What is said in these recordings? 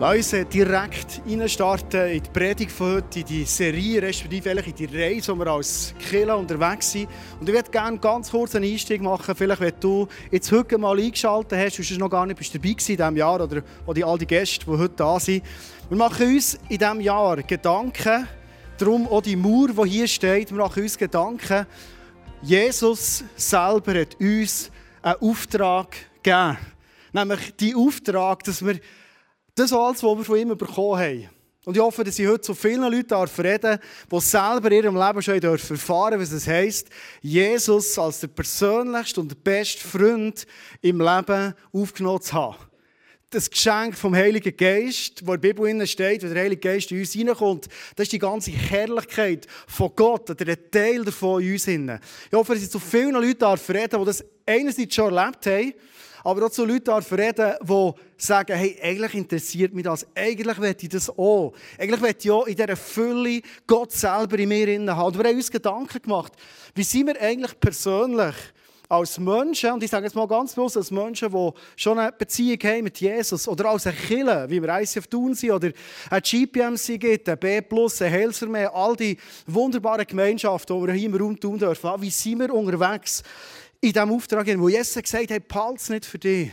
Lass uns direkt starten in die Predigt von heute, in die Serie, respektive in die Reise, wo wir als Killer unterwegs sind. Und ich würde gerne ganz kurz einen Einstieg machen, vielleicht wenn du jetzt heute mal eingeschaltet hast, du noch gar nicht bist dabei in diesem Jahr, oder, oder all die Gäste, die heute da sind. Wir machen uns in diesem Jahr Gedanken, darum auch die Mauer, die hier steht, wir machen uns Gedanken, Jesus selber hat uns einen Auftrag gegeben. Nämlich die Auftrag, dass wir das alles, was wir von ihm bekommen haben. Und ich hoffe, dass ich heute so vielen Leuten reden die selber in ihrem Leben schon erfahren dürfen, was es heisst, Jesus als der persönlichste und der beste Freund im Leben aufgenommen zu haben. Das Geschenk vom Heiligen Geist, wo in der Bibel steht, wo der Heilige Geist in uns hineinkommt, das ist die ganze Herrlichkeit von Gott, ein Teil davon in uns. Ich hoffe, dass ich zu vielen Leuten reden die das einerseits schon erlebt haben, aber auch zu Leuten reden, die sagen, hey, eigentlich interessiert mich das, eigentlich möchte ich das auch. Eigentlich möchte ich auch in dieser Fülle Gott selber in mir haben. Wir haben uns Gedanken gemacht, wie sind wir eigentlich persönlich als Menschen, und ich sage jetzt mal ganz bewusst, als Menschen, die schon eine Beziehung haben mit Jesus, oder als ein Killer, wie wir ICF tun sind, oder ein GPMC gibt, ein B+, ein Helsermeer, all die wunderbaren Gemeinschaften, die wir hier im Raum tun dürfen, wie sind wir unterwegs in diesem Auftrag, wo Jesus gesagt hat, behalte es nicht für dich,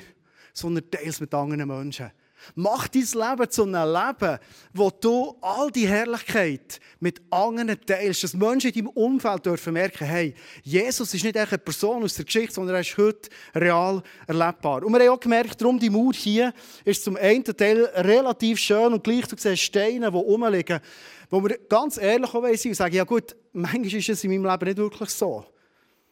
sondern teile es mit anderen Menschen. Mach dein Leben zu einem Leben, wo du all die Herrlichkeit mit anderen teilst. Dass Menschen in deinem Umfeld dürfen merken, hey, Jesus ist nicht eine Person aus der Geschichte, sondern er ist heute real erlebbar. Und wir haben auch gemerkt, darum die Mauer hier ist zum einen Teil relativ schön und gleich, du siehst Steine, die rumliegen, wo wir ganz ehrlich auch sind und sagen, ja gut, manchmal ist es in meinem Leben nicht wirklich so.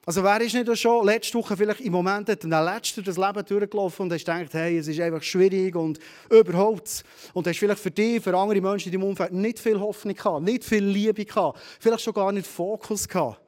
Also wer ist nicht schon letzte Woche vielleicht im Moment hat letzten das Leben durchgelaufen und hast gedacht, hey, es ist einfach schwierig und überhaupt. Und hast vielleicht für dich, für andere Menschen in deinem Umfeld nicht viel Hoffnung gehabt, nicht viel Liebe gehabt, vielleicht schon gar nicht Fokus gehabt.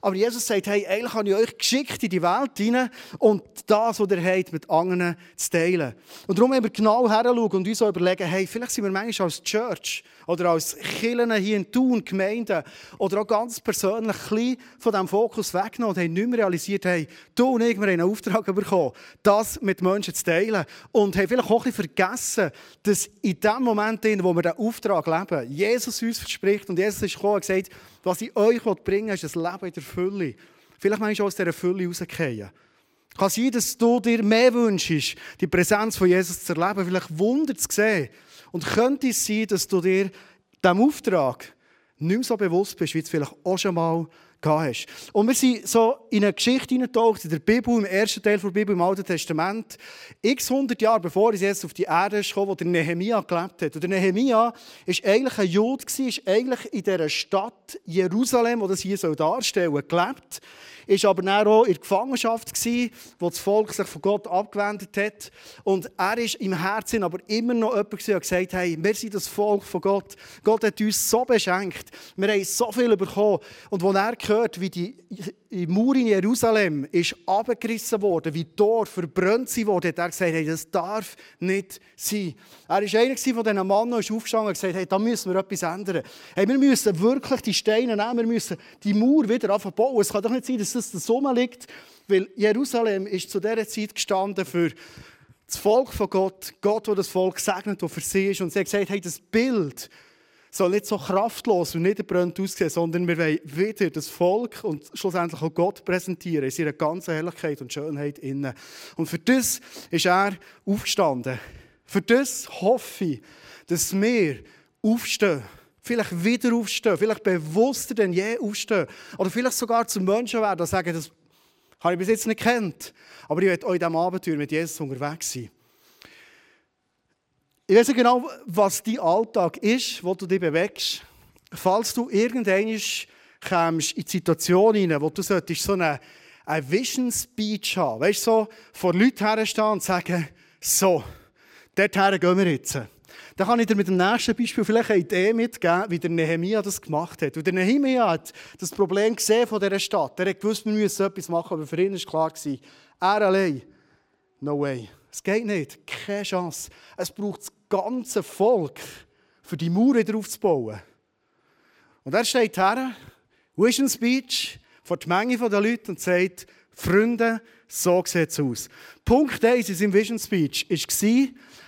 Aber Jesus sagt, hey, eigentlich habe ich euch geschickt in die Welt hinein und das, was ihr habt, mit anderen zu teilen. Und darum haben wir genau heranschauen und uns auch überlegen, hey, vielleicht sind wir manchmal als Church oder als Kirchen hier in Thun, Gemeinden oder auch ganz persönlich ein von diesem Fokus weggenommen und haben nicht mehr realisiert, hey, du und ich, wir haben einen Auftrag bekommen, das mit Menschen zu teilen. Und haben vielleicht auch ein bisschen vergessen, dass in dem Moment, wo wir diesen Auftrag leben, Jesus uns verspricht und Jesus ist gekommen und gesagt, was ich euch bringen will, ist ein Leben in der Fülle. Vielleicht meinst du aus dieser Fülle rausgehen. Kann sein, dass du dir mehr wünschst, die Präsenz von Jesus zu erleben, vielleicht Wunder zu sehen. Und könnte es sein, dass du dir diesem Auftrag nicht mehr so bewusst bist, wie du es vielleicht auch schon mal hast. Und wir sind so in eine Geschichte hineingetaucht, in der Bibel, im ersten Teil der Bibel, im Alten Testament. X hundert Jahre bevor es jetzt auf die Erde kam, wo der Nehemia gelebt hat. Und der Nehemia war eigentlich ein Jude, ist eigentlich in dieser Stadt Jerusalem, wo das hier darstellen soll, gelebt ist aber auch in der Gefangenschaft, wo das Volk sich von Gott abgewendet hat. Und er ist im Herzen aber immer noch jemand, der gesagt hat, wir sind das Volk von Gott. Gott hat uns so beschenkt. Wir haben so viel bekommen. Und als er gehört, wie die Mauer in Jerusalem ist abgerissen worden, wie die Tore verbrannt worden, hat er gesagt, hey, das darf nicht sein. Er war einer von diesen Männern, der ist aufgestanden und gesagt, hey, da müssen wir etwas ändern. Hey, wir müssen wirklich die Steine nehmen, wir müssen die Mauer wieder bauen. Es kann doch nicht sein, dass das so liegt, weil Jerusalem ist zu dieser Zeit gestanden für das Volk von Gott, Gott, der das Volk segnet, das für sie ist. Und sie hat gesagt, hey, das Bild soll nicht so kraftlos und niederbrennt aussehen, sondern wir wollen wieder das Volk und schlussendlich auch Gott präsentieren in seiner ganzen Herrlichkeit und Schönheit innen. Und für das ist er aufgestanden. Für das hoffe ich, dass wir aufstehen vielleicht wieder aufstehen, vielleicht bewusster denn je aufstehen. Oder vielleicht sogar zum Menschen werden, die sagen, das habe ich bis jetzt nicht kennt. Aber ich werde euch in diesem Abenteuer mit Jesus unterwegs sein. Ich weiß nicht genau, was dein Alltag ist, wo du dich bewegst. Falls du irgendwann in die Situation hinein, wo du so eine, eine Vision Speech haben, weißt du, so vor Leuten herstehen und sagen, so, dorthin gehen wir jetzt. Dann kann ich dir mit dem nächsten Beispiel vielleicht eine Idee mitgeben, wie der Nehemia das gemacht hat. Und der Nehemia hat das Problem gesehen von dieser Stadt. Er hat gewusst, wir müssen etwas machen, aber für ihn war klar, er allein, no way. Es geht nicht, keine Chance. Es braucht das ganze Volk, für die Mauer wieder aufzubauen. Und er steht her, Vision Speech, vor die Menge der Leute und sagt, Freunde, so sieht es aus. Punkt 1 in seinem Vision Speech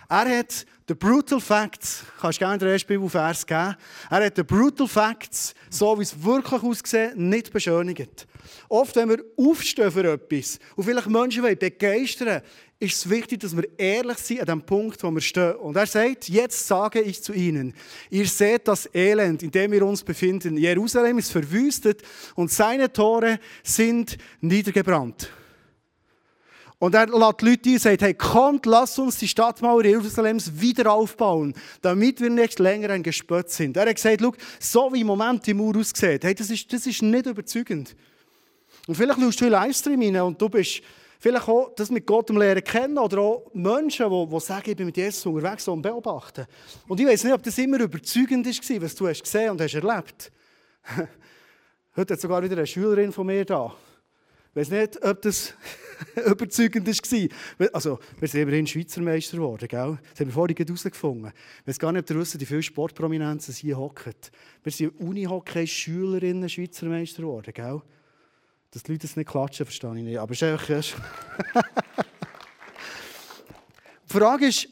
war, er hat The Brutal Facts, kannst du gerne den ersten Bibelvers geben, er hat The Brutal Facts, so wie es wirklich aussieht, nicht beschönigt. Oft, wenn wir aufstehen für etwas und vielleicht Menschen begeistern wollen, ist es wichtig, dass wir ehrlich sind an dem Punkt, wo wir stehen. Und er sagt, jetzt sage ich zu ihnen, ihr seht das Elend, in dem wir uns befinden. Jerusalem ist verwüstet und seine Tore sind niedergebrannt. Und er lädt die Leute ein und sagt, hey, kommt, lasst uns die Stadtmauer Jerusalems wieder aufbauen, damit wir nicht länger ein Gespött sind. Er hat gesagt, schau, so wie im Moment die Mauer aussieht, hey, das ist, das ist nicht überzeugend. Und vielleicht schaust du Livestream rein und du bist vielleicht auch das mit Gott lernen kennen oder auch Menschen, die, die sagen, ich bin mit Jesus unterwegs und beobachten. Und ich weiß nicht, ob das immer überzeugend war, was du hast gesehen und hast erlebt. Heute hat sogar wieder eine Schülerin von mir da. Ich weiß nicht, ob das überzeugend war. Also, wir sind immerhin Schweizer Meister geworden, gell? Das haben wir vorhin herausgefunden. Ich weiß gar nicht, ob ihr wisst, wie viele Sportprominenzen hier hocken. Wir sind Unihockey-Schülerinnen Schweizer Meister geworden, gell? Dass die Leute es nicht klatschen, verstehe ich nicht. Aber es ist einfach... die Frage ist,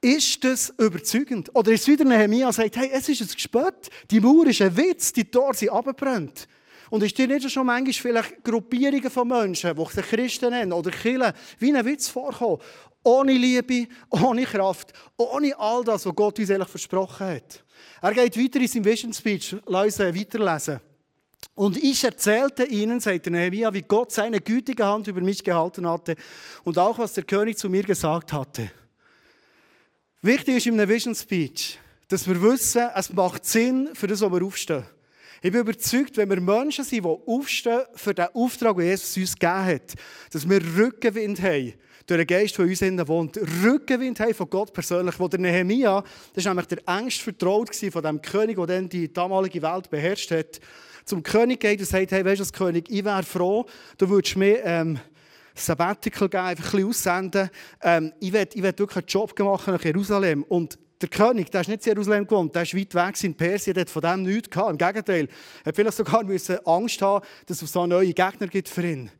ist das überzeugend? Oder ist es wieder Nehemiah, sagt, hey, es ist ein Gespött, die Mauer ist ein Witz, die Tore sind abgebrannt. Und ist dir nicht schon manchmal vielleicht Gruppierungen von Menschen, die sich Christen nennen oder Kirchen, wie ein Witz vorkommen? Ohne Liebe, ohne Kraft, ohne all das, was Gott uns eigentlich versprochen hat. Er geht weiter in seinem Vision Speech, lass uns weiterlesen. Und ich erzählte ihnen, sagt Nehemiah, wie Gott seine gütige Hand über mich gehalten hatte und auch, was der König zu mir gesagt hatte. Wichtig ist in einem Vision Speech, dass wir wissen, es macht Sinn für das, was wir aufstehen. Ich bin überzeugt, wenn wir Menschen sind, die aufstehen für den Auftrag, den Jesus uns gegeben hat, dass wir Rückenwind haben durch den Geist, der uns innen wohnt, Rückenwind haben von Gott persönlich. Wo der Nehemia, das war nämlich der engst vertraut von dem König, der dann die damalige Welt beherrscht hat, zum König geht und sagt, hey, weißt du, König, ich wäre froh, du würdest mir ähm, Sabbatical geben, einfach ein bisschen aussenden. Ähm, ich werde ich wirklich einen Job machen nach Jerusalem. Und der König, der ist nicht in Jerusalem gewohnt, der ist weit weg in Persien, der hat von dem nichts gehabt. Im Gegenteil, er hat vielleicht sogar Angst haben, dass es so neue Gegner gibt für ihn.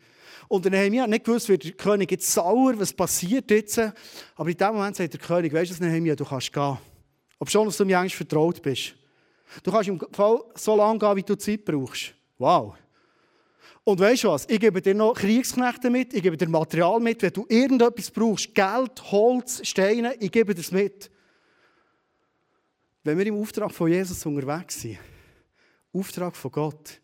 Und dann haben wir nicht gewusst, wird der König jetzt sauer, was passiert jetzt. Aber in dem Moment sagt der König, weißt du, Nehemiah, du kannst gehen. Ob schon, dass du mir eigentlich vertraut bist. Du kannst im Fall so lange gehen, wie du Zeit brauchst. Wow. Und weißt du was? Ich gebe dir noch Kriegsknechte mit, ich gebe dir Material mit. Wenn du irgendetwas brauchst, Geld, Holz, Steine, ich gebe dir das mit. Wenn wir im Auftrag von Jesus unterwegs sind, Auftrag von Gott,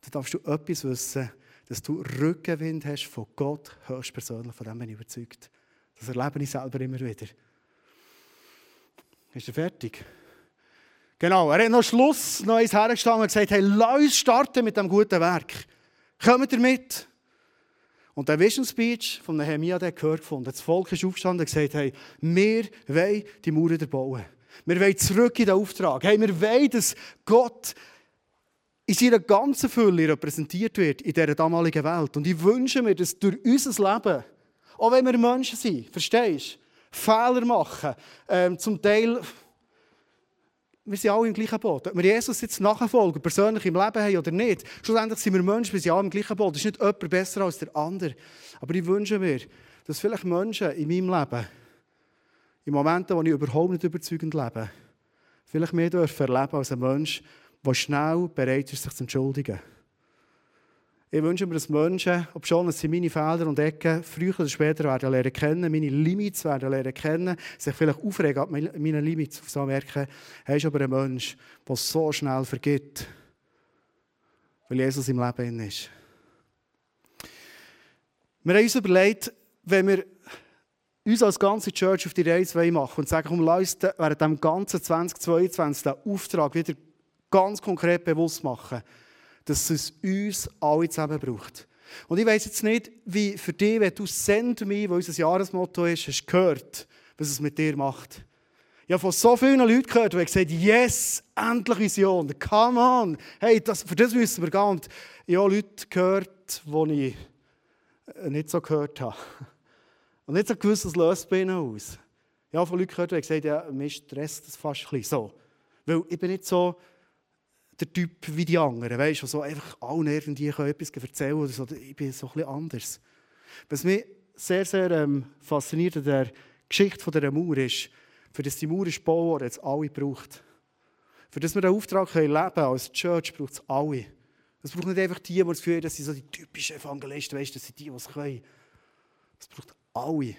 dann darfst du etwas wissen, dass du Rückenwind hast von Gott höchstpersönlich. Von dem bin ich überzeugt. Das erlebe ich selber immer wieder. Ist er fertig? Genau, er hat noch Schluss noch eins hergestanden und gesagt, hey, lass uns starten mit dem guten Werk. Kommt ihr mit? Und der Vision Speech von Nehemiah, der gehört gefunden. Das Volk ist aufgestanden und gesagt, hey, wir wollen die Mauern bauen. Wir wollen zurück in den Auftrag. Hey, wir wollen, dass Gott in seiner ganzen Fülle repräsentiert wird in dieser damaligen Welt. Und ich wünsche mir, dass durch unser Leben, auch wenn wir Menschen sind, verstehst du, Fehler machen, ähm, zum Teil wir sind alle im gleichen Boot. Ob wir Jesus jetzt nachfolgen, persönlich im Leben haben oder nicht, schlussendlich sind wir Menschen, wir sind alle im gleichen Boot. Es ist nicht jemand besser als der andere. Aber ich wünsche mir, dass vielleicht Menschen in meinem Leben, in Momenten, wo ich überhaupt nicht überzeugend lebe, vielleicht mehr dürfen erleben als ein Mensch, der schnell bereit ist, sich zu entschuldigen. Ich wünsche mir, dass Menschen, ob schon es sind meine Felder und Ecken, früher oder später werden lernen kennen, meine Limits werden lernen kennen, sich vielleicht aufregen an meinen Limits, auf so merken, er ist aber ein Mensch, der so schnell vergibt, weil Jesus im Leben ist. Wir haben uns überlegt, wenn wir uns als ganze Church auf die Reise machen und sagen, komm, lass während dem ganzen 2022 den Auftrag wieder ganz konkret bewusst machen dass es uns alle zusammen braucht. Und ich weiß jetzt nicht, wie für dich, wenn du Send mich, wo unser Jahresmotto ist, hast gehört, was es mit dir macht. Ich habe von so vielen Leuten gehört, die gesagt haben, yes, endlich Vision, come on, hey, das, für das müssen wir gehen. Und ich habe Leute gehört, die ich nicht so gehört habe. Und nicht so gewusst, was löst bei ihnen aus. Ich habe von Leuten gehört, die gesagt haben, ja, mir stresst das fast ein bisschen so. Weil ich bin nicht so der Typ wie die anderen, weißt du, so einfach allen irgendwie etwas erzählen oder so. Ich bin so ein bisschen anders. Was mich sehr, sehr ähm, fasziniert an der Geschichte dieser Mauer ist, für das die Mauer ist bauen, jetzt alle braucht. Für das wir den Auftrag können leben können als Church, braucht es alle. Es braucht nicht einfach die, die das Gefühl haben, dass sie so die typischen Evangelisten, weißt, das sind die, die es können. Es braucht alle.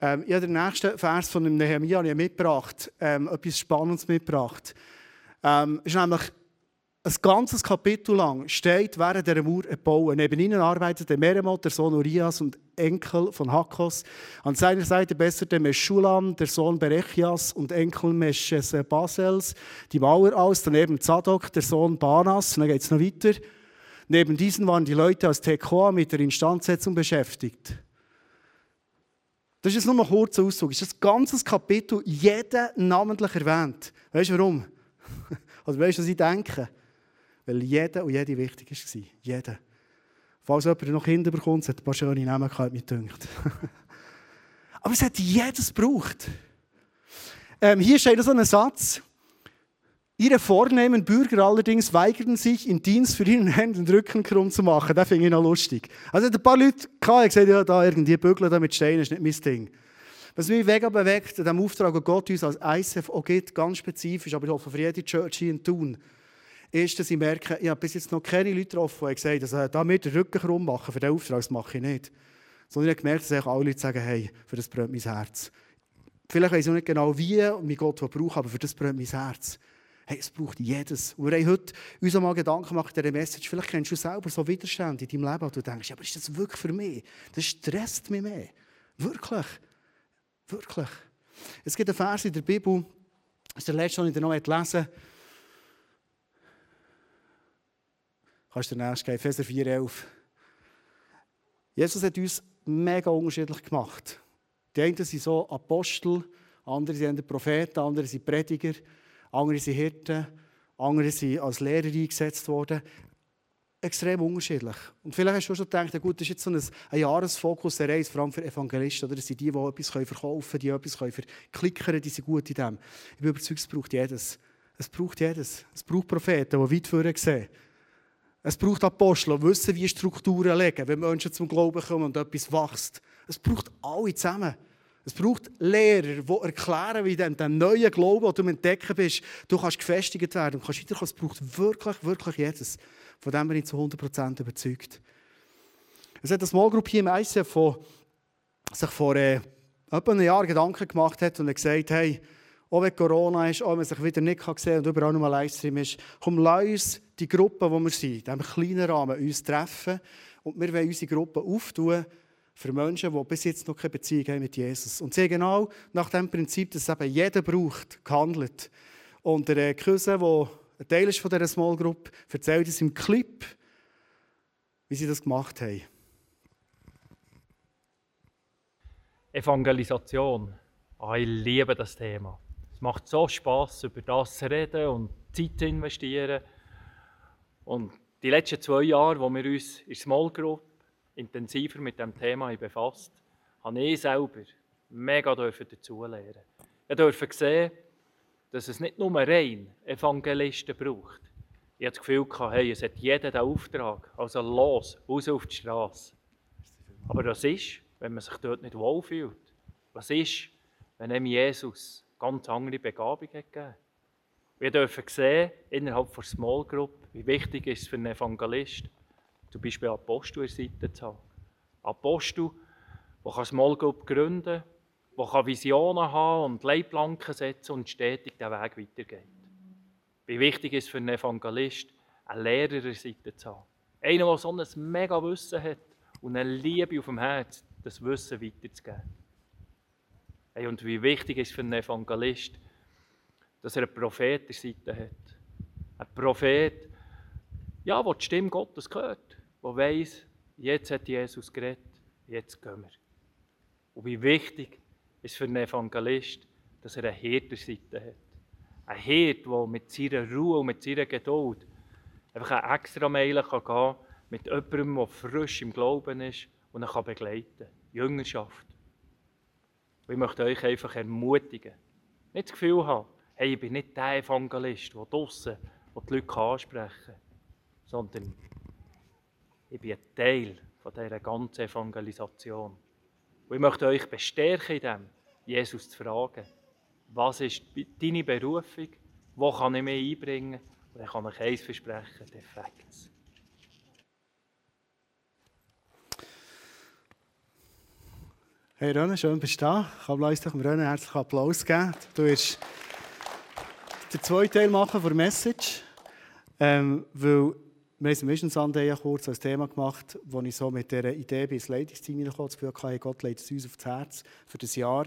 Ähm, ich habe den nächsten Vers von dem Nehemiah mitgebracht, ähm, etwas Spannendes mitgebracht. Ähm, ist nämlich ein ganzes Kapitel lang steht während der Mauer bauen. Neben ihnen arbeitete Meremot, der Sohn Urias und Enkel von Hakos. An seiner Seite besserte Meschulam, der Sohn Berechias und Enkel Mesches Basels, die Mauer aus. Daneben Zadok, der Sohn Banas. Und dann geht es noch weiter. Neben diesen waren die Leute aus Tekoa mit der Instandsetzung beschäftigt. Das ist jetzt nur ein kurzer Auszug. Das ist das ganze Kapitel, jeder namentlich erwähnt. Weißt du warum? Oder weißt du, was ich denke? Weil jeder und jede wichtig war. Jeder. Falls jemand noch Kinder bekommt, hat ein paar schöne Namen gehabt, mir dünkt. Aber es hat jedes gebraucht. Ähm, hier steht so ein Satz. Ihre vornehmen Bürger allerdings weigerten sich, in Dienst für ihren Händen den Rücken krumm zu machen. Das finde ich noch lustig. Also ein paar Leute die gesagt, ja, da irgendwie bügeln da mit Steinen ist nicht mein Ding. Was mich mega bewegt, an diesem Auftrag, den Gott uns als ICF auch gibt, ganz spezifisch, aber ich hoffe für jede Church hier in Thun, ist, dass ich merke, ich habe bis jetzt noch keine Leute getroffen, die gesagt haben, also, da mir den Rücken krumm machen, für diesen Auftrag, das mache ich nicht. Sondern ich habe gemerkt, dass alle Leute sagen, hey, für das brennt mein Herz. Vielleicht weiß ich auch nicht genau, wie und wie Gott braucht, aber für das brennt mein Herz. Hey, es braucht jedes. Und wir haben heute uns mal Gedanken gemacht, dieser Message. Vielleicht kennst du selber so Widerstände in deinem Leben, wo du denkst, aber ist das wirklich für mich? Das stresst mich mehr. Wirklich. Wirklich. Es gibt einen Vers in der Bibel, das ist der letzte, den ich noch lesen. Kannst du den nächsten geben, Epheser 4,11. Jesus hat uns mega unterschiedlich gemacht. Die einen sind so Apostel, andere sind Propheten, andere sind Prediger, andere sind Hirten, andere sind als Lehrer eingesetzt worden. Extrem unterschiedlich. Und vielleicht hast du schon gedacht, ja gut, das ist jetzt so ein, ein Jahresfokus der Reise, vor allem für Evangelisten. Oder? Das sind die, die etwas verkaufen können, die etwas verklickern die sind gut in dem. Ich bin überzeugt, es braucht jedes. Es braucht jedes. Es braucht Propheten, die weit vorne sehen. Es braucht Apostel, die wissen, wie Strukturen legen, wenn Menschen zum Glauben kommen und etwas wächst. Es braucht alle zusammen. Es braucht Lehrer, die erklären, wie in diesem neuen Glauben, den du entdecken bist, du kannst gefestigt werden und kannst weiterkommen. Es braucht wirklich, wirklich jedes. Von dem bin ich zu 100% überzeugt. Es hat eine Small Group hier im ICF, die sich vor äh, etwa einem Jahr Gedanken gemacht hat und gesagt hey, auch wenn Corona ist, auch man sich wieder nicht sehen kann und überall nur ein Livestream ist, komm, lass uns die Gruppe, wo wir sind, in diesem kleinen Rahmen, uns treffen und wir wollen unsere Gruppe auftun für Menschen, die bis jetzt noch keine Beziehung haben mit Jesus. Und sie genau nach dem Prinzip, dass eben jeder braucht, gehandelt. Und der Cousin, der ein Teil ist von dieser Small Group, erzählt uns im Clip, wie sie das gemacht haben. Evangelisation. Oh, ich liebe das Thema. Es macht so Spaß, über das zu reden und Zeit zu investieren. Und die letzten zwei Jahre, wo wir uns in Small Group intensiver mit dem Thema befasst, habe ich selber mega dazulernen. Ich durfte sehen, dass es nicht nur rein Evangelisten braucht. Ich hatte das Gefühl, hey, es hat jeder den Auftrag, also los, raus auf die Straße. Aber was ist, wenn man sich dort nicht wohlfühlt? Was ist, wenn einem Jesus ganz andere Begabung gegeben. Wir dürfen sehen, innerhalb der Small Group, wie wichtig es ist für einen Evangelist, zum Beispiel Apostel in der Seite zu haben. Apostel, der eine Small Group gründen kann, der Visionen haben und Leitplanken setzen und stetig den Weg weitergeht. Wie wichtig ist für einen Evangelist, einen Lehrer in der Seite zu haben. Einer, der so ein mega Wissen hat und eine Liebe auf dem Herz, das Wissen weiterzugeben. Hey, und wie wichtig ist für einen Evangelist, dass er einen Prophet der Seite hat. Ein Prophet, ja, der die Stimme Gottes hört, der weiß, jetzt hat Jesus geredet, jetzt gehen wir. Und wie wichtig ist für einen Evangelist, dass er eine Hirte der Seite hat. Ein Hirt, der mit seiner Ruhe und mit seiner Geduld einfach eine extra Meile gehen kann mit jemandem, der frisch im Glauben ist und er kann begleiten. Jüngerschaft. Und ich möchte euch einfach ermutigen. Nicht das Gefühl haben, hey, ich bin nicht der Evangelist, der draußen die die Leute ansprechen kann, sondern ich bin ein Teil von dieser ganzen Evangelisation. Und ich möchte euch bestärken in dem, Jesus zu fragen, was ist deine Berufung, wo kann ich mich einbringen? Und ich kann euch eins versprechen, defekt. Hey René, schön bist du da. Ich kann uns doch dem René herzlichen Applaus geben. Du wirst den zweiten Teil machen der Message, ähm, weil wir haben Mission Sunday ja kurz als Thema gemacht, wo ich so mit dieser Idee bei ins Leitungsteam hineingekommen das Gefühl hatte, Gott legt es uns aufs Herz für das Jahr.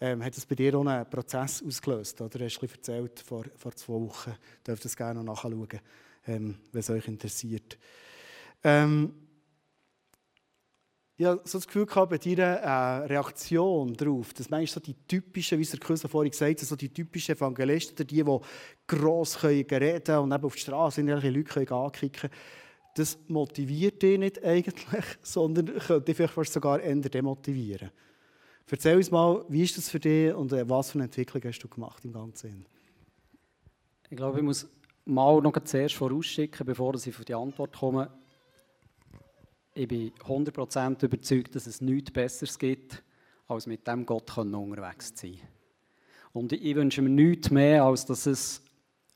Ähm, hat das bei dir auch einen Prozess ausgelöst? Oder? Du hast ein erzählt vor, vor zwei Wochen. Dürft das gerne noch nachschauen, ähm, wenn es euch interessiert. Ähm, ich habe so das Gefühl gehabt, bei deiner äh, Reaktion darauf, dass manchmal so die typischen, wie der Küssler vorhin gesagt hat, so die typischen Evangelisten, die, die gross können reden und eben auf die Straße irgendwelche Leute können ankicken das motiviert dich nicht eigentlich, sondern könnte dich vielleicht fast sogar eher demotivieren. Erzähl uns mal, wie ist das für dich und äh, was für eine Entwicklung hast du gemacht im Ganzen? Ich glaube, ich muss mal noch zuerst vorausschicken, bevor ich auf die Antwort komme ich bin 100% überzeugt, dass es nichts Besseres gibt, als mit dem Gott unterwegs zu sein. Und ich wünsche mir nichts mehr, als dass es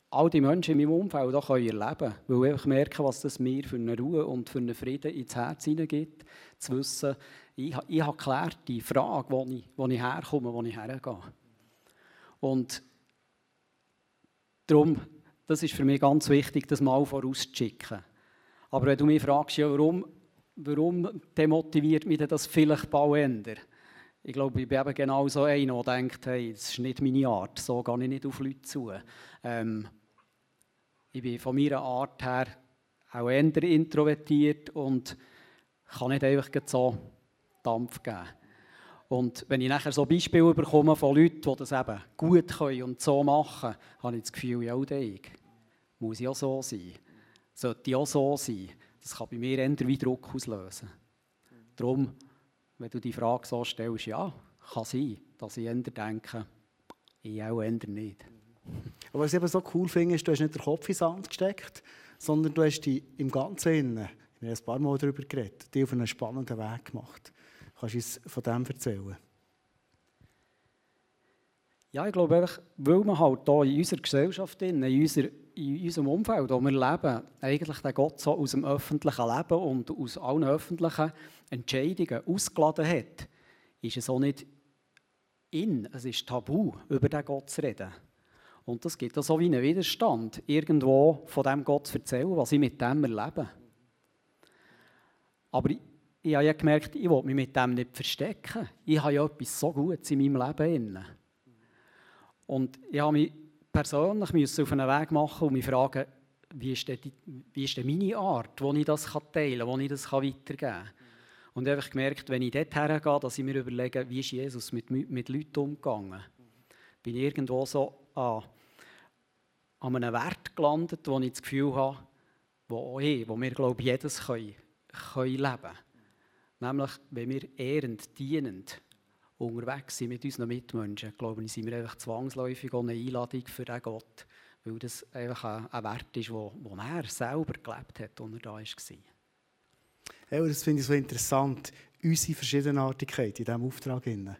all die Menschen in meinem Umfeld auch erleben können. Weil ich merke, was das mir für eine Ruhe und für einen Frieden ins Herz hineingibt. Zu wissen, ich, ich habe geklärt die Frage, wo ich, wo ich herkomme, wo ich hergehe. Und darum, das ist für mich ganz wichtig, das mal vorauszuschicken. Aber wenn du mich fragst, ja, warum warum demotiviert mich das vielleicht bald Ich glaube, ich bin eben genau so einer, der denkt, hey, das ist nicht meine Art, so gehe ich nicht auf Leute zu. Ähm, ich bin von meiner Art her auch eher introvertiert und kann nicht einfach so Dampf geben. Und wenn ich nachher so Beispiele bekomme von Leuten, die das eben gut können und so machen, habe ich das Gefühl, ja, ich muss ich auch so sein. Sollte ich auch so sein. Das kann bei mir eher wie Druck auslösen. Darum, wenn du die Frage so stellst, ja, kann sein, dass ich eher denke, ich auch eher nicht. Aber was ich eben so cool finde, ist, du hast nicht den Kopf ins Sand gesteckt, sondern du hast dich im Ganzen, innen, wir haben ein paar Mal darüber geredet, die auf einen spannenden Weg gemacht. Kannst du uns von dem erzählen? Ja, ich glaube einfach, weil man halt hier in unserer Gesellschaft, in, unserer, in unserem Umfeld, wo wir leben, eigentlich den Gott so aus dem öffentlichen Leben und aus allen öffentlichen Entscheidungen ausgeladen hat, ist es auch nicht in, es ist tabu, über den Gott zu reden. Und das gibt auch so wie einen Widerstand, irgendwo von dem Gott zu erzählen, was ich mit dem erlebe. Aber ich, ich habe ja gemerkt, ich will mich mit dem nicht verstecken. Ich habe ja etwas so Gutes in meinem Leben. Und ich habe mich persönlich auf einen Weg machen und mich fragen, wie ist, denn die, wie meine Art, wo ich das teilen kann, wo ich das weitergeben kann. Und ich habe gemerkt, wenn ich dort hergehe, dass ich mir überlege, wie ist Jesus mit, mit Leuten umgegangen. Bin ich irgendwo so an, an einem Wert gelandet, wo ich das Gefühl habe, wo, ich, wo wir, glaube ich, jedes können, können leben. Nämlich, wenn wir ehrend, dienend unterwegs sind mit unseren Mitmenschen, glaube ich, sind wir einfach zwangsläufig eine Einladung für den Gott, weil das einfach ein, Wert ist, wo er selber gelebt hat, als er da war. Ja, das finde ich so interessant, unsere Verschiedenartigkeit in diesem Auftrag.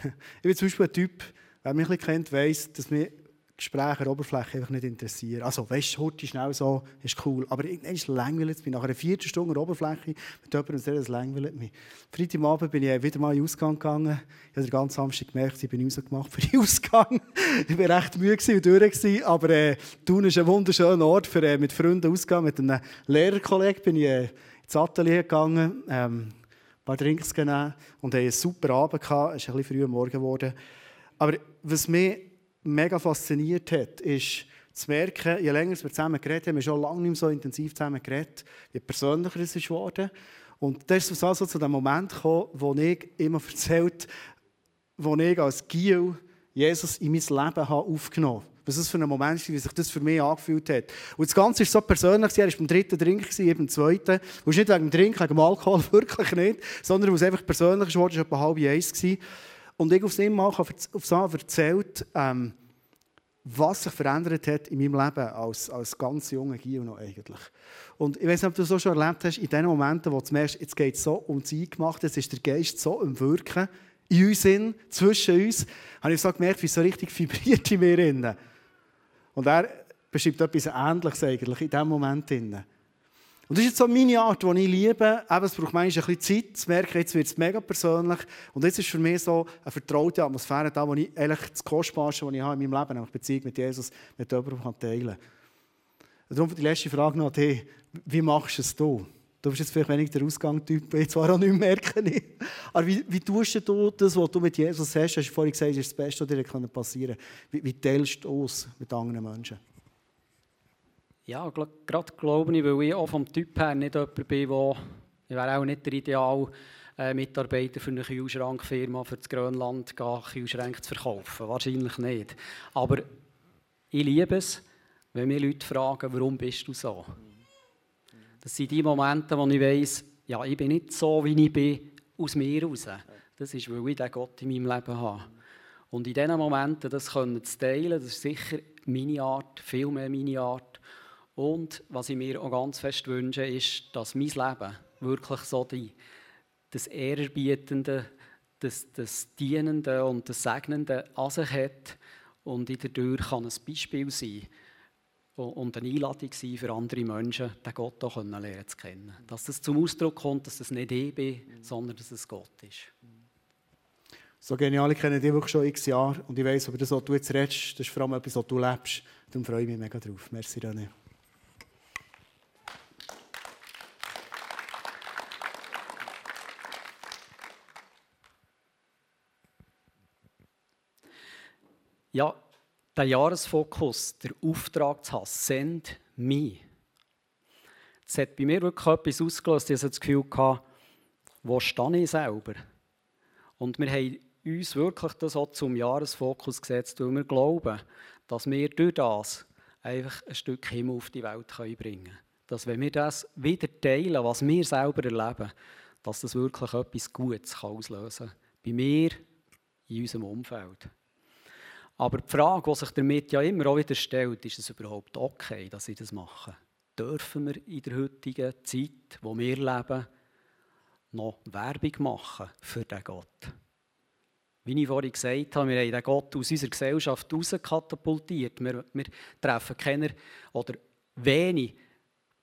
Ich bin zum Beispiel ein Typ, wer mich ein bisschen kennt, weiss, dass wir Gespräche der Oberfläche einfach nicht interessieren. Also, weißt du, heute schnell so, ist cool. Aber irgendwann ist es langweilig. Nach einer vierten Stunde der Oberfläche mit jemandem sehr, das langweilig. Freitagabend bin ich wieder mal in den Ausgang gegangen. Ich habe den ganzen Samstag gemerkt, ich bin rausgemacht für den Ausgang. ich war recht müde und durch. Gewesen, aber äh, Thun ist ein wunderschöner Ort für äh, mit Freunden ausgehen. Mit einem Lehrerkollegen bin ich äh, ins Atelier gegangen, ähm, ein paar Drinks genommen und hatte einen super Abend. Gehabt. Es ist ein bisschen früh am Morgen geworden. Aber was mich mega fasziniert hat, ist zu merken, je länger wir zusammen geredet haben, wir schon lange nicht mehr so intensiv zusammen geredet, je persönlicher es ist geworden. Und das ist also zu dem Moment gekommen, wo ich immer erzählt wo ich als Giel Jesus in mein Leben habe aufgenommen habe. Was das für ein Moment war, wie sich das für mich angefühlt hat. Und das Ganze ist so persönlich, er war beim dritten Drink, ich beim zweiten. Und nicht wegen dem Drink, wegen dem Alkohol, wirklich nicht, sondern weil es einfach persönlich war, es war etwa halb eins. Und ich auf einmal auf so erzählt, ähm, was sich verändert hat in meinem Leben als, als ganz junger Gio eigentlich. Und ich weiß nicht, ob du das so schon erlebt hast, in den Momenten, wo du merkst, jetzt geht es so um das Eingemachte, jetzt ist der Geist so im Wirken, in uns, in, zwischen uns, habe ich so gemerkt, wie es so richtig vibriert in mir. Und er beschreibt etwas Ähnliches eigentlich in diesem Moment. Innen. Und das ist jetzt so meine Art, die ich liebe. Eben, es braucht manchmal ein bisschen Zeit, zu merken, jetzt wird es mega persönlich. Und jetzt ist für mich so eine vertraute Atmosphäre da, wo ich eigentlich das Kostbarste, was ich habe in meinem Leben, nämlich Beziehung mit Jesus, mit jemandem teilen kann. Darum die letzte Frage noch an dich. Wie machst du es du? Du bist jetzt vielleicht weniger der Ausgangstyp, ich zwar auch nicht merken. Aber wie, wie tust du das, was du mit Jesus hast? Du hast vorhin gesagt, das ist das Beste, was dir passieren kann. Wie, wie teilst du aus mit anderen Menschen? Ja, gerade glaube ich, weil ich auch vom Typ her nicht jemand bin, der, ich wäre auch nicht der ideal äh, Mitarbeiter für eine Kühlschrankfirma für das Grönland Kühlschränke zu verkaufen. Wahrscheinlich nicht. Aber ich liebe es, wenn mich Leute fragen, warum bist du so? Das sind die Momente, wo ich weiss, ja, ich bin nicht so, wie ich bin, aus mir heraus. Das ist, weil ich den Gott in meinem Leben habe. Und in diesen Momenten das können zu teilen, das ist sicher meine Art, viel mehr meine Art. Und was ich mir auch ganz fest wünsche, ist, dass mein Leben wirklich so die, das Ehrerbietende, das, das Dienende und das Segnende an sich hat und in der Tür kann ein Beispiel sein und eine Einladung sein für andere Menschen, den Gott auch lernen zu kennen. Dass das zum Ausdruck kommt, dass es nicht ich bin, sondern dass es Gott ist. So genial, ich kenne dich wirklich schon x Jahre und ich weiss, über das, was du jetzt redest, das ist vor allem etwas, was du lebst. Darum freue ich mich mega drauf. Merci, René. Ja, der Jahresfokus, der Auftrag zu haben, send me. Das hat bei mir wirklich etwas ausgelöst. Ich hatte das Gefühl, wo stehe ich selber? Und wir haben uns wirklich das auch zum Jahresfokus gesetzt, weil wir glauben, dass wir durch das einfach ein Stück Himmel auf die Welt bringen können. Dass wenn wir das wieder teilen, was wir selber erleben, dass das wirklich etwas Gutes auslösen kann. Bei mir, in unserem Umfeld. Aber die Frage, die sich damit ja immer auch wieder stellt, ist es überhaupt okay, dass ich das mache? Dürfen wir in der heutigen Zeit, wo wir leben, noch Werbung machen für den Gott? Wie ich vorhin gesagt habe, wir haben den Gott aus unserer Gesellschaft rauskatapultiert. Wir, wir treffen keine oder wenig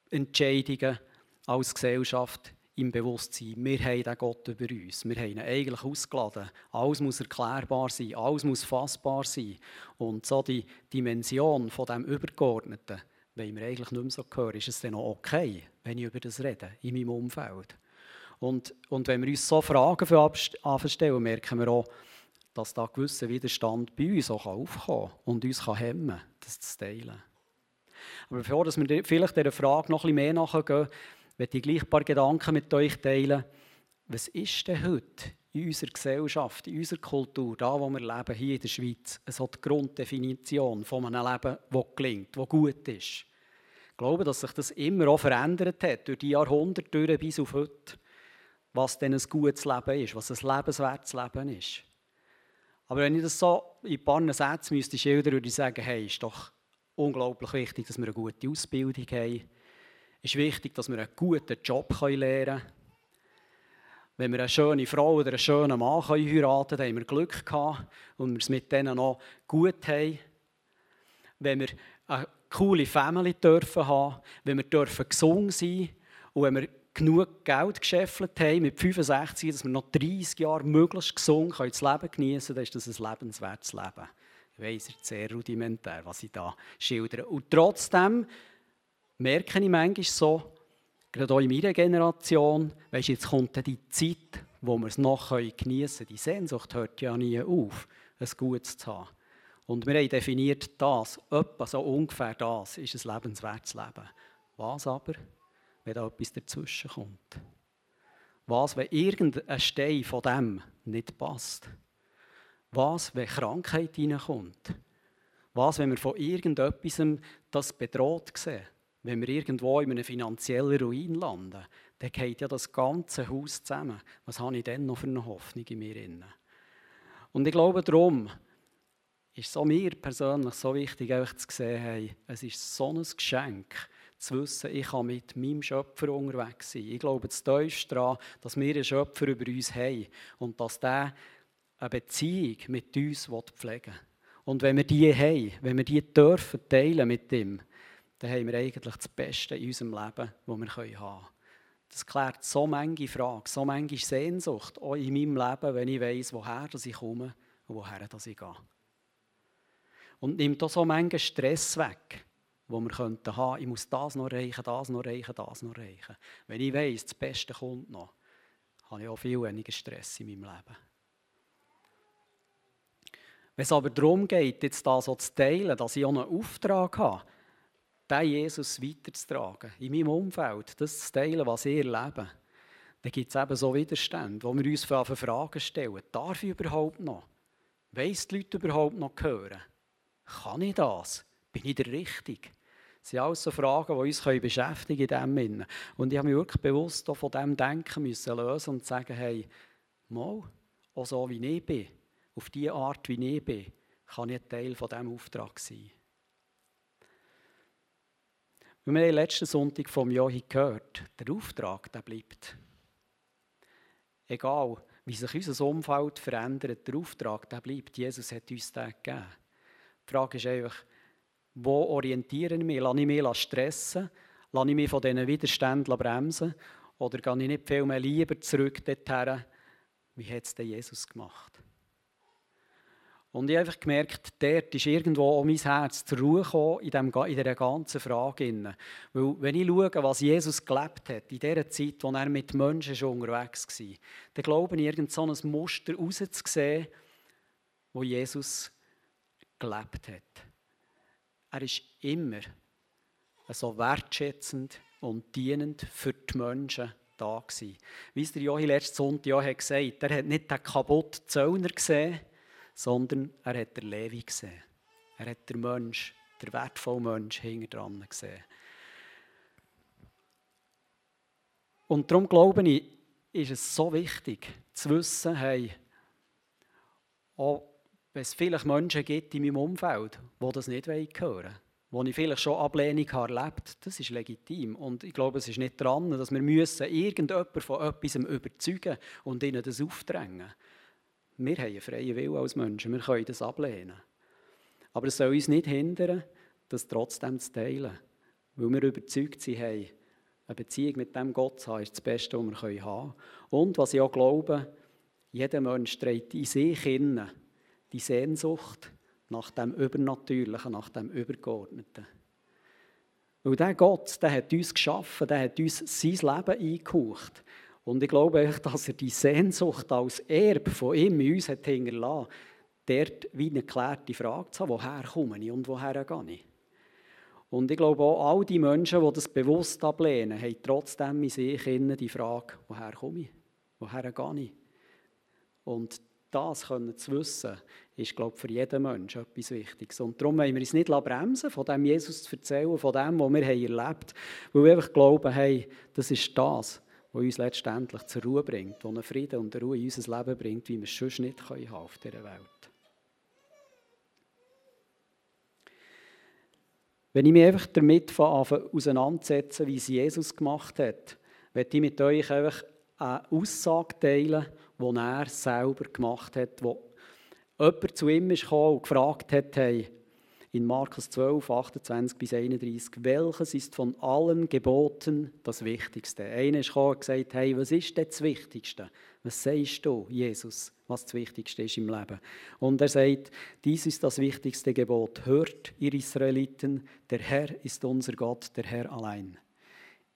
Entscheidungen als Gesellschaft im Bewusstsein, wir haben den Gott über uns. Wir haben ihn eigentlich ausgeladen. Alles muss erklärbar sein, alles muss fassbar sein. Und so die Dimension von dem Übergeordneten, wenn wir eigentlich nicht mehr so hören, ist es dann auch okay, wenn ich über das rede, in meinem Umfeld. Und, und wenn wir uns so Fragen anstellen, merken wir auch, dass da gewisser Widerstand bei uns auch aufkommen kann und uns kann hemmen das zu teilen. Aber bevor wir vielleicht dieser Frage noch ein bisschen mehr nachgehen, möchte ich gleich ein paar Gedanken mit euch teilen. Was ist denn heute in unserer Gesellschaft, in unserer Kultur, da wo wir leben, hier in der Schweiz, so die Grunddefinition von einem Leben, das gelingt, das gut ist? Ich glaube, dass sich das immer auch verändert hat, durch die Jahrhunderte bis auf heute, was denn ein gutes Leben ist, was ein lebenswertes Leben ist. Aber wenn ich das so in ein paar Sätzen müsste schildern, würde ich sagen, hey, ist doch unglaublich wichtig, dass wir eine gute Ausbildung haben, ist wichtig, dass wir einen guten Job lernen können. Wenn wir eine schöne Frau oder einen schönen Mann heiraten können, haben wir Glück gehabt und wir es mit denen noch gut haben. Wenn wir eine coole Family dürfen haben, wenn wir dürfen gesund sein und wenn wir genug Geld gescheffelt haben mit 65, dass wir noch 30 Jahre möglichst gesund das Leben genießen können, dann ist das ein lebenswertes Leben. Ich weiss, es ist sehr rudimentär, was ich da schildere. Und trotzdem merke ich manchmal so, gerade auch in meiner Generation, weißt, jetzt kommt die Zeit, wo wir es noch geniessen können. Die Sehnsucht hört ja nie auf, ein Gutes zu haben. Und wir haben definiert, das, etwa so ungefähr das, ist ein lebenswertes Leben. Was aber, wenn da etwas dazwischen kommt? Was, wenn irgendein Stein von dem nicht passt? Was, wenn Krankheit reinkommt? Was, wenn wir von irgendetwas das bedroht sehen? Wenn wir irgendwo in einem finanziellen Ruin landen, dann geht ja das ganze Haus zusammen. Was habe ich denn noch für eine Hoffnung in mir? Und ich glaube darum, ist so mir persönlich so wichtig, einfach zu sehen, hey, es ist so ein Geschenk, zu wissen, ich kann mit meinem Schöpfer unterwegs sein. Ich glaube das tiefst daran, dass wir einen Schöpfer über uns haben und dass der eine Beziehung mit uns pflegen will. Und wenn wir die haben, wenn wir die dürfen teilen mit ihm, dann haben wir eigentlich das Beste in unserem Leben, das wir haben können. Das klärt so manche Fragen, so manche Sehnsucht auch in meinem Leben, wenn ich weiß, woher ich komme und woher ich gehe. Und nimmt auch so manchen Stress weg, wo wir könnten haben, ich muss das noch erreichen, das noch erreichen, das noch erreichen. Wenn ich weiß, das Beste kommt noch, habe ich auch viel weniger Stress in meinem Leben. Wenn es aber darum geht, jetzt da so zu teilen, dass ich auch einen Auftrag habe, den Jesus weiterzutragen, in meinem Umfeld, das zu teilen, was ich erlebe, dann gibt es eben so Widerstände, wo wir uns Fragen stellen. Darf ich überhaupt noch? Weiss die Leute überhaupt noch hören? Kann ich das? Bin ich der Richtige? Das sind alles so Fragen, die uns beschäftigen können in dem Und ich habe mich wirklich bewusst von diesem Denken müssen lösen und sagen, hey, mal, auch so wie ich bin, auf die Art, wie ich bin, kann ich ein Teil von diesem Auftrag sein. Und wir haben letzten Sonntag vom Johi gehört, der Auftrag, der bleibt. Egal, wie sich unser Umfeld verändert, der Auftrag, der bleibt. Jesus hat uns den gegeben. Die Frage ist einfach, wo orientiere ich mich? Lasse ich mich stressen? Lasse ich mich von diesen Widerständen bremsen? Oder gehe ich nicht viel mehr lieber zurück dorthin? Wie hat es denn Jesus gemacht? Und ich habe einfach gemerkt, dort ist irgendwo auch mein Herz zur Ruhe gekommen in, in dieser ganzen Frage. Weil wenn ich schaue, was Jesus gelebt hat, in dieser Zeit, wo er mit Menschen schon unterwegs war, dann glaube ich, irgend so ein Muster rauszusehen, wo Jesus gelebt hat. Er ist immer so wertschätzend und dienend für die Menschen da gewesen. Wie es der Johi letzten Sonntag ja gesagt hat, er hat nicht den kaputten Zöllner gesehen, sondern er hat den Levi gesehen. Er hat den Mensch, den wertvollen Mensch hinter dran gesehen. Und darum glaube ich, ist es so wichtig zu wissen, hey, auch es vielleicht Menschen gibt in meinem Umfeld, die das nicht hören wo ich vielleicht schon Ablehnung habe erlebt, das ist legitim. Und ich glaube, es ist nicht dran, dass wir müssen irgendjemanden von etwas überzeugen und ihnen das aufdrängen. Wir haben einen freien Willen als Menschen, wir können das ablehnen. Aber es soll uns nicht hindern, das trotzdem zu teilen. Weil wir überzeugt sind, hey, eine Beziehung mit dem Gott zu haben, ist das Beste, was wir haben können. Und was ich auch glaube, jeder Mensch trägt in sich hinein die Sehnsucht nach dem Übernatürlichen, nach dem Übergeordneten. Weil der Gott, der hat uns geschaffen, der hat uns sein Leben eingehaucht. Und ich glaube dass er die Sehnsucht als Erbe von ihm in uns hat hinterlassen, dort wie eine geklärte Frage zu haben, woher komme ich und woher gehe ich. Und ich glaube auch, all die Menschen, die das bewusst ablehnen, haben trotzdem in sich die Frage, woher komme ich, woher gehe ich. Und das können zu wissen, ist, glaube ich, für jeden Menschen etwas Wichtiges. Und darum wollen wir uns nicht bremsen, von dem Jesus zu erzählen, von dem, was wir erlebt haben, weil wir einfach glauben, hey, das ist das, was uns letztendlich zur Ruhe bringt, was einen Frieden und eine Ruhe in unser Leben bringt, wie wir es sonst nicht haben auf dieser Welt. Wenn ich mich einfach damit auseinandersetze, wie es Jesus gemacht hat, werde ich mit euch einfach eine Aussage teilen, die er selber gemacht hat, wo jemand zu ihm ist und gefragt hat, hey, in Markus 12, 28 bis 31, welches ist von allen Geboten das Wichtigste? Einer ist gekommen und gesagt, hey, was ist denn das Wichtigste? Was sagst du, Jesus, was das Wichtigste ist im Leben? Und er sagt, dies ist das wichtigste Gebot. Hört, ihr Israeliten, der Herr ist unser Gott, der Herr allein.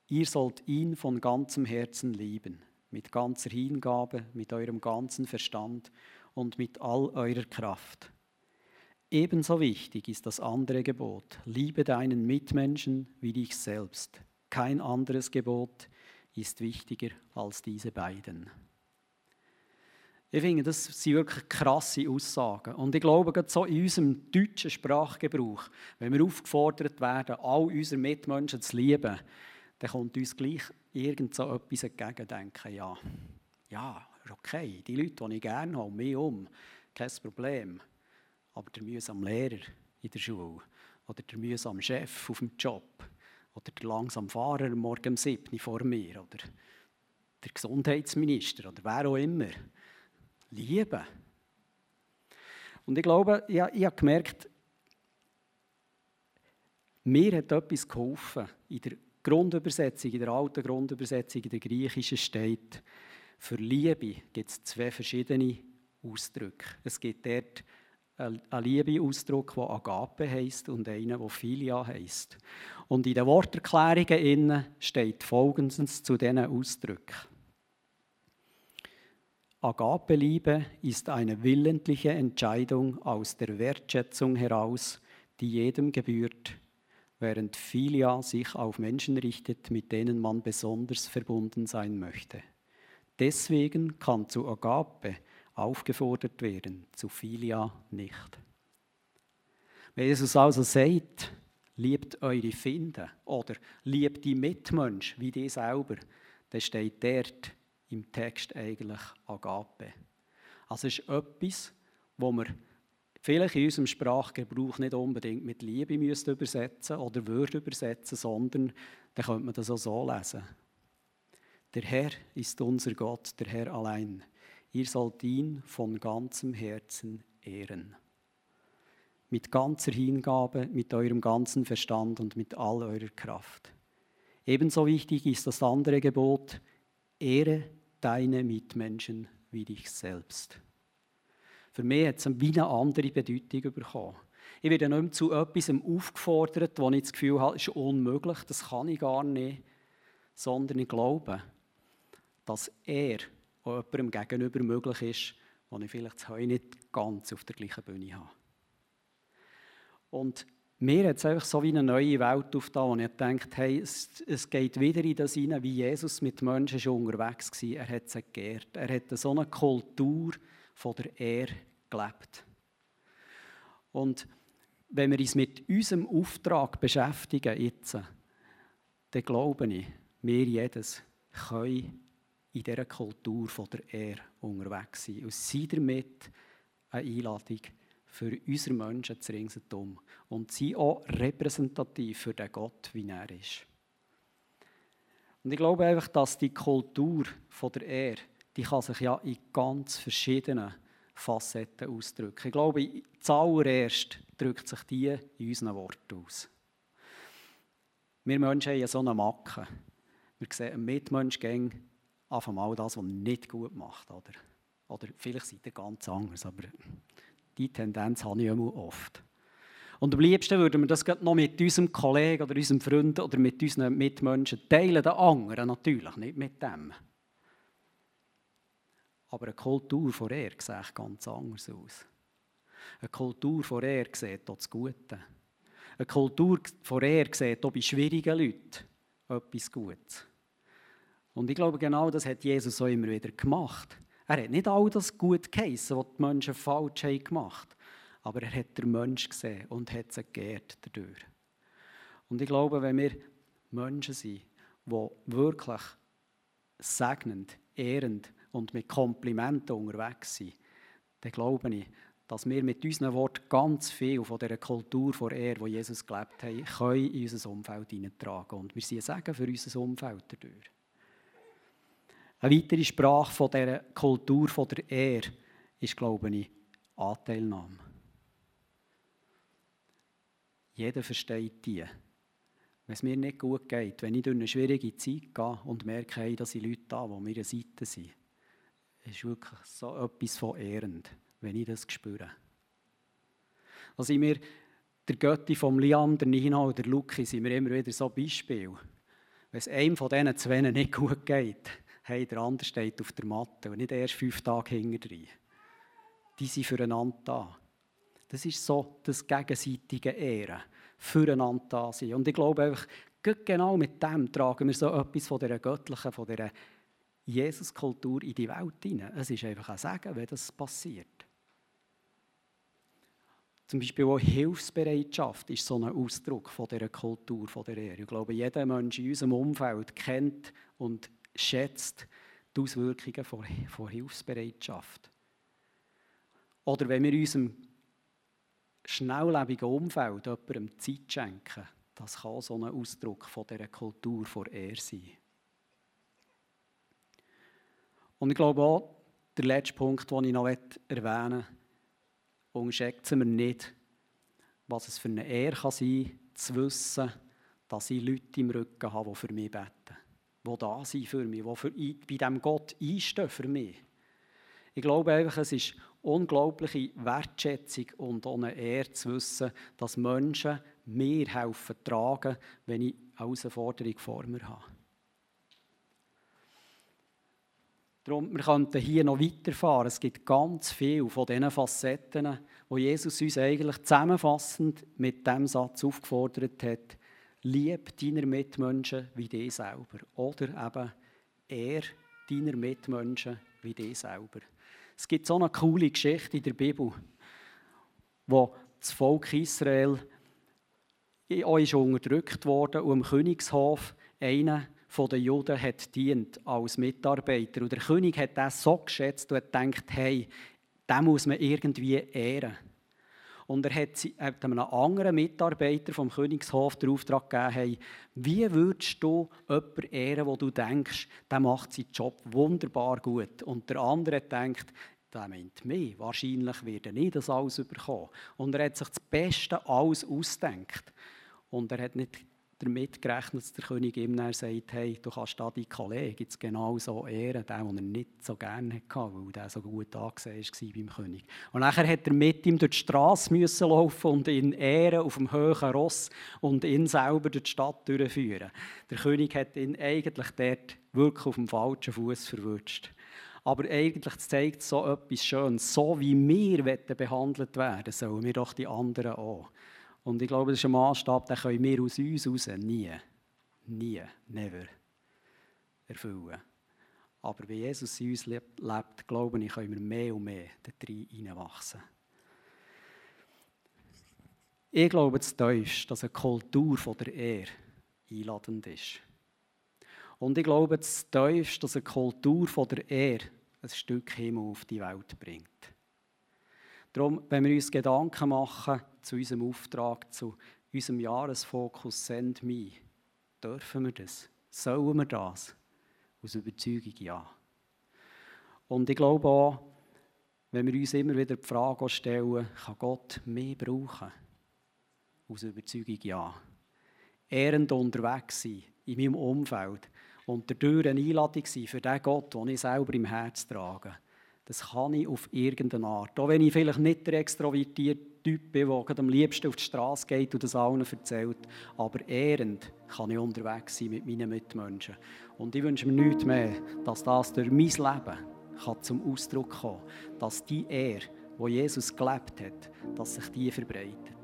Ihr sollt ihn von ganzem Herzen lieben, mit ganzer Hingabe, mit eurem ganzen Verstand und mit all eurer Kraft. Ebenso wichtig ist das andere Gebot. Liebe deinen Mitmenschen wie dich selbst. Kein anderes Gebot ist wichtiger als diese beiden. Ich finde, das sind wirklich krasse Aussagen. Und ich glaube, gerade so in unserem deutschen Sprachgebrauch, wenn wir aufgefordert werden, all unsere Mitmenschen zu lieben, dann kommt uns gleich irgend so etwas entgegendenken. Ja, ja, okay, die Leute, die ich gerne habe, mich um, kein Problem. Aber der mühsame Lehrer in der Schule oder der mühsame Chef auf dem Job oder der langsame Fahrer morgen um 7 Uhr vor mir oder der Gesundheitsminister oder wer auch immer. Liebe. Und ich glaube, ich, ich habe gemerkt, mir hat etwas geholfen. In der Grundübersetzung, in der alten Grundübersetzung, in der griechischen steht, für Liebe gibt es zwei verschiedene Ausdrücke. Es gibt dort einen Liebeausdruck, der Agape heisst und einen, der Philia heisst. Und in den Worterklärungen steht Folgendes zu diesen Ausdrücken. Agape-Liebe ist eine willentliche Entscheidung aus der Wertschätzung heraus, die jedem gebührt, während Philia sich auf Menschen richtet, mit denen man besonders verbunden sein möchte. Deswegen kann zu Agape aufgefordert werden, zu Philia nicht. Wenn Jesus also sagt, liebt eure Finde oder liebt die Mitmensch wie die selber, dann steht dort im Text eigentlich Agape. Also es ist etwas, wo wir vielleicht in unserem Sprachgebrauch nicht unbedingt mit Liebe müsste übersetzen oder würde übersetzen, sondern dann könnte man das auch so lesen. Der Herr ist unser Gott, der Herr allein. Ihr sollt ihn von ganzem Herzen ehren. Mit ganzer Hingabe, mit eurem ganzen Verstand und mit all eurer Kraft. Ebenso wichtig ist das andere Gebot, ehre deine Mitmenschen wie dich selbst. Für mich hat es wie eine andere Bedeutung bekommen. Ich werde nicht mehr zu etwas aufgefordert, wo ich das Gefühl habe, es ist unmöglich, das kann ich gar nicht, sondern ich glaube, dass er auch jemandem gegenüber möglich ist, wo ich vielleicht heute nicht ganz auf der gleichen Bühne habe. Und mir hat es einfach so wie eine neue Welt aufgetan, wo ich denke, hey, es, es, geht wieder in das hinein, wie Jesus mit Menschen schon unterwegs war. Er hat sie geehrt. Er hat so eine Kultur von der Ehre gelebt. Und wenn wir uns mit unserem Auftrag beschäftigen jetzt, dann glaube ich, wir jedes können in dieser Kultur von der Ehre unterwegs sein und sind damit eine Einladung für unsere Menschen zu ringsherum und sie auch repräsentativ für den Gott, wie er ist. Und ich glaube einfach, dass die Kultur von der Ehre, die kann sich ja in ganz verschiedenen Facetten ausdrücken. Ich glaube, zuallererst drückt sich die in unseren Worten aus. Wir Menschen haben ja so eine Macke. Wir sehen einen Mitmensch einfach mal das, was nicht gut macht. Oder, oder vielleicht seid ihr ganz anders, aber die Tendenz habe ich immer oft. Und am liebsten würden wir das noch mit unserem Kollegen oder unserem Freund oder mit unseren Mitmenschen teilen, den anderen natürlich, nicht mit dem. Aber eine Kultur von er sieht ganz anders aus. Eine Kultur von er sieht auch das Gute. Eine Kultur von er sieht auch bei schwierigen Leuten etwas Gutes. Und ich glaube, genau das hat Jesus auch immer wieder gemacht. Er hat nicht all das gut geheissen, was die Menschen falsch haben gemacht aber er hat den Mensch gesehen und hat sie geehrt dadurch. Und ich glaube, wenn wir Menschen sind, die wirklich segnend, ehrend und mit Komplimenten unterwegs sind, dann glaube ich, dass wir mit unseren Worten ganz viel von dieser Kultur vor Ehre, die Jesus gelebt hat, können in unser Umfeld hineintragen. Und wir sind Segen für unser Umfeld dadurch. Eine weitere Sprache von dieser Kultur von der Ehre ist, glaube ich, Anteilnahme. Jeder versteht die. Wenn es mir nicht gut geht, wenn ich durch eine schwierige Zeit gehe und merke, hey, da sind Leute da, die an meiner Seite sind, ist wirklich so etwas von ehrend, wenn ich das spüre. Also mir, der Götti vom Liam, der Nina oder der Luki sind mir immer wieder so Beispiele. Wenn es einem von diesen zwei nicht gut geht, hey, der andere steht auf der Matte und nicht erst fünf Tage hinterher. Die sind füreinander da. Das ist so das gegenseitige Ehren, füreinander da sein. Und ich glaube einfach, genau mit dem tragen wir so etwas von dieser göttlichen, von dieser Jesuskultur in die Welt hinein. Es ist einfach ein Sagen, wenn das passiert. Zum Beispiel auch Hilfsbereitschaft ist so ein Ausdruck von dieser Kultur, von der Ehre. Ich glaube, jeder Mensch in unserem Umfeld kennt und schätzt die Auswirkungen von, von Hilfsbereitschaft. Oder wenn wir unserem schnelllebigen Umfeld jemandem Zeit schenken, das kann so ein Ausdruck von dieser Kultur vor er sein. Und ich glaube auch, der letzte Punkt, den ich noch erwähnen möchte, unterschätzen wir nicht, was es für eine Ehre kann sein kann, zu wissen, dass ich Leute im Rücken habe, die für mich beten. Die da sind für mich, die für, bei diesem Gott einstehen für mich. Ich glaube einfach, es ist unglaubliche Wertschätzung und eine Ehre zu wissen, dass Menschen mir helfen tragen, wenn ich eine Herausforderung vor mir habe. Darum, wir könnten hier noch weiterfahren. Es gibt ganz viele von diesen Facetten, wo Jesus uns eigentlich zusammenfassend mit dem Satz aufgefordert hat, lieb deiner Mitmenschen wie dich selber. Oder eben, er deiner Mitmenschen wie dich selber. Es gibt so eine coole Geschichte in der Bibel, wo das Volk Israel auch ist unterdrückt wurde und im Königshof einer von den Juden hat dient als Mitarbeiter. Und der König hat das so geschätzt und hat gedacht, hey, den muss man irgendwie ehren. Und er hat, hat einem anderen Mitarbeiter vom Königshof den Auftrag gegeben, hey, wie würdest du jemanden ehren, wo du denkst, der macht seinen Job wunderbar gut. Und der andere denkt, der meint mich, wahrscheinlich wird er nicht das alles bekommen. Und er hat sich das Beste alles ausgedacht. Und er hat nicht damit gerechnet, dass der König ihm dann sagt, hey, du kannst da deinen Kollegen jetzt genau so ehren, den, den er nicht so gerne hatte, weil der so gut angesehen war beim König. Und nachher hat er mit ihm durch die Straße müssen laufen und ihn ehren auf dem hohen Ross und ihn selber durch die Stadt durchführen. Der König hat ihn eigentlich dort wirklich auf dem falschen Fuß verwünscht. Aber eigentlich zeigt so etwas Schönes. So wie wir behandelt werden, sollen wir doch die anderen auch. Und ich glaube, das ist ein Maßstab, den können wir aus uns heraus nie, nie, never erfüllen. Aber wie Jesus in uns lebt, lebt glaube ich, können wir mehr und mehr da hineinwachsen. Ich glaube zutiefst, dass eine Kultur von der Ehre einladend ist. Und ich glaube zutiefst, dass eine Kultur von der Ehre ein Stück Himmel auf die Welt bringt. Darum, wenn wir uns Gedanken machen zu unserem Auftrag, zu unserem Jahresfokus Send Me, dürfen wir das? Sollen wir das? Aus Überzeugung ja. Und ich glaube auch, wenn wir uns immer wieder die Frage stellen, kann Gott mehr brauchen? Aus Überzeugung ja. Ehrend unterwegs sein in meinem Umfeld und dadurch eine Einladung sein für den Gott, den ich selber im Herz trage das kann ich auf irgendeine Art. Auch wenn ich vielleicht nicht der extrovertierte Typ bin, der am liebsten auf die Straße geht und das allen erzählt, aber ehrend kann ich unterwegs sein mit meinen Mitmenschen. Und ich wünsche mir nichts mehr, dass das durch mein Leben kann zum Ausdruck kommen kann, dass die Ehre, wo Jesus gelebt hat, dass sich die verbreitet.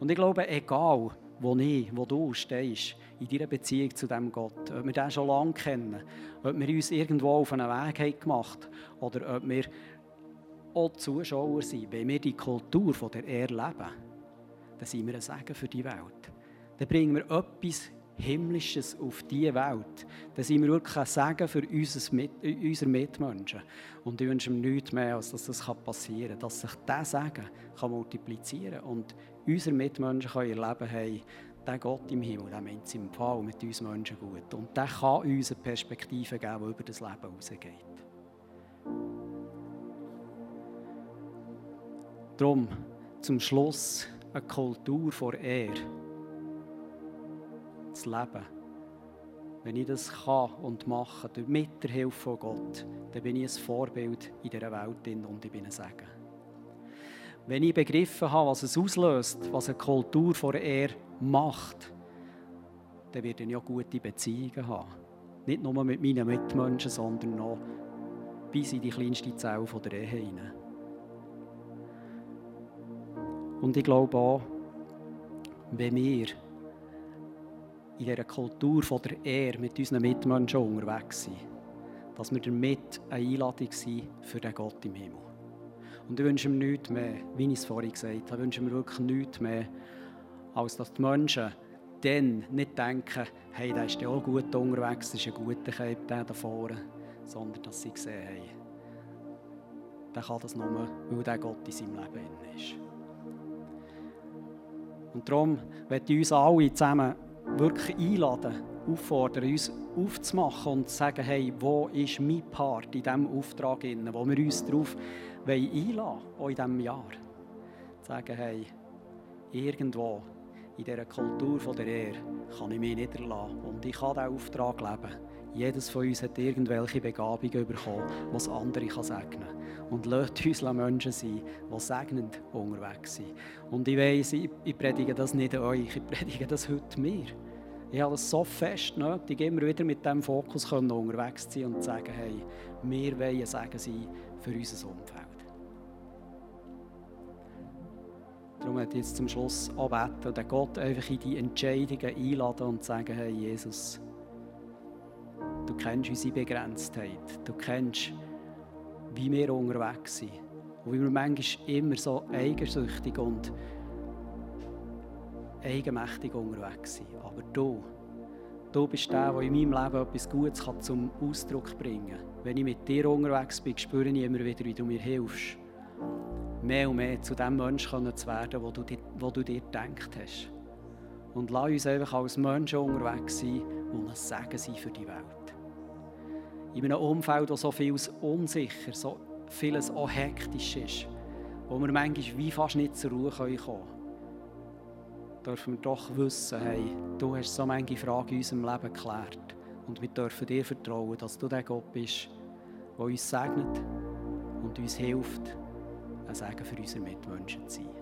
Und ich glaube, egal, wo ich, wo du stehst, in deiner Beziehung zu dem Gott. Ob wir den schon lange kennen, ob wir uns irgendwo auf einen Weg haben gemacht oder ob wir auch Zuschauer sind, wenn wir die Kultur von der Ehre leben, dann sind wir ein Segen für die Welt. Dann bringen wir etwas Himmlisches auf diese Welt. Dann sind wir wirklich ein Segen für unsere Mitmenschen. Und ich wünsche mir nichts mehr, als dass das passieren kann, dass sich dieser Segen multiplizieren kann und unsere Mitmenschen können erleben haben, der Gott im Himmel, der meint es im Fall mit uns Menschen gut. Und der kann uns eine Perspektive geben, die über das Leben hinausgeht. Darum zum Schluss eine Kultur vor Ehre. Das Leben. Wenn ich das kann und mache, mit der Hilfe von Gott, dann bin ich ein Vorbild in dieser Welt und ich bin ein Segen. Wenn ich begriffen habe, was es auslöst, was eine Kultur vor Ehre macht, dann werde ich auch gute Beziehungen haben. Nicht nur mit meinen Mitmenschen, sondern noch bis in die kleinste Zelle der Ehe hinein. Und ich glaube auch, wenn wir in dieser Kultur der Ehre mit unseren Mitmenschen unterwegs sind, dass wir damit eine Einladung sind für den Gott im Himmel. Und ich wünsche mir nichts mehr, wie ich es vorhin gesagt habe, ich wünsche mir wirklich nichts mehr, als dass die Menschen dann nicht denken, hey, der ist ja auch gut unterwegs, das ist ein guter Keib, der da vorne, sondern dass sie sehen, hey, der kann das nur, weil der Gott in seinem Leben ist. Und darum möchte ich uns alle zusammen wirklich einladen, auffordern, uns aufzumachen und zu sagen, hey, wo ist mein Part in diesem Auftrag, wo wir uns darauf einladen wollen, auch in diesem Jahr. Zu sagen, hey, irgendwo in dieser Kultur der Ehre kann ich mich niederlassen und ich kann diesen Auftrag leben. Jedes von uns hat irgendwelche Begabungen bekommen, was andere kann segnen kann. Und lasst uns Menschen sein, die segnend unterwegs sind. Und ich weiss, ich predige das nicht euch, ich predige das heute mir. Ich habe es so fest nötig, immer wieder mit diesem Fokus unterwegs zu sein und zu sagen, hey, wir wollen Segen sein für unser Umfeld. Darum ich jetzt zum Schluss anbeten und Gott einfach in die Entscheidungen einladen und sagen, hey Jesus, du kennst unsere Begrenztheit, du kennst, wie wir unterwegs sind und wie wir manchmal immer so eigensüchtig und eigenmächtig unterwegs sind. Aber du, du bist der, der in meinem Leben etwas Gutes kann zum Ausdruck bringen kann. Wenn ich mit dir unterwegs bin, spüre ich immer wieder, wie du mir hilfst, mehr und mehr zu dem Menschen zu werden, wo du, wo du dir gedacht hast. Und lass uns einfach als Menschen unterwegs sein, die ein Segen sind für die Welt. In einem Umfeld, wo so vieles unsicher, so vieles auch hektisch ist, wo wir manchmal wie fast nicht zur Ruhe kommen können dürfen wir doch wissen, hey, du hast so manche Fragen in unserem Leben geklärt. Und wir dürfen dir vertrauen, dass du der Gott bist, der uns segnet und uns hilft, ein Segen für unsere Mitmenschen zu sein.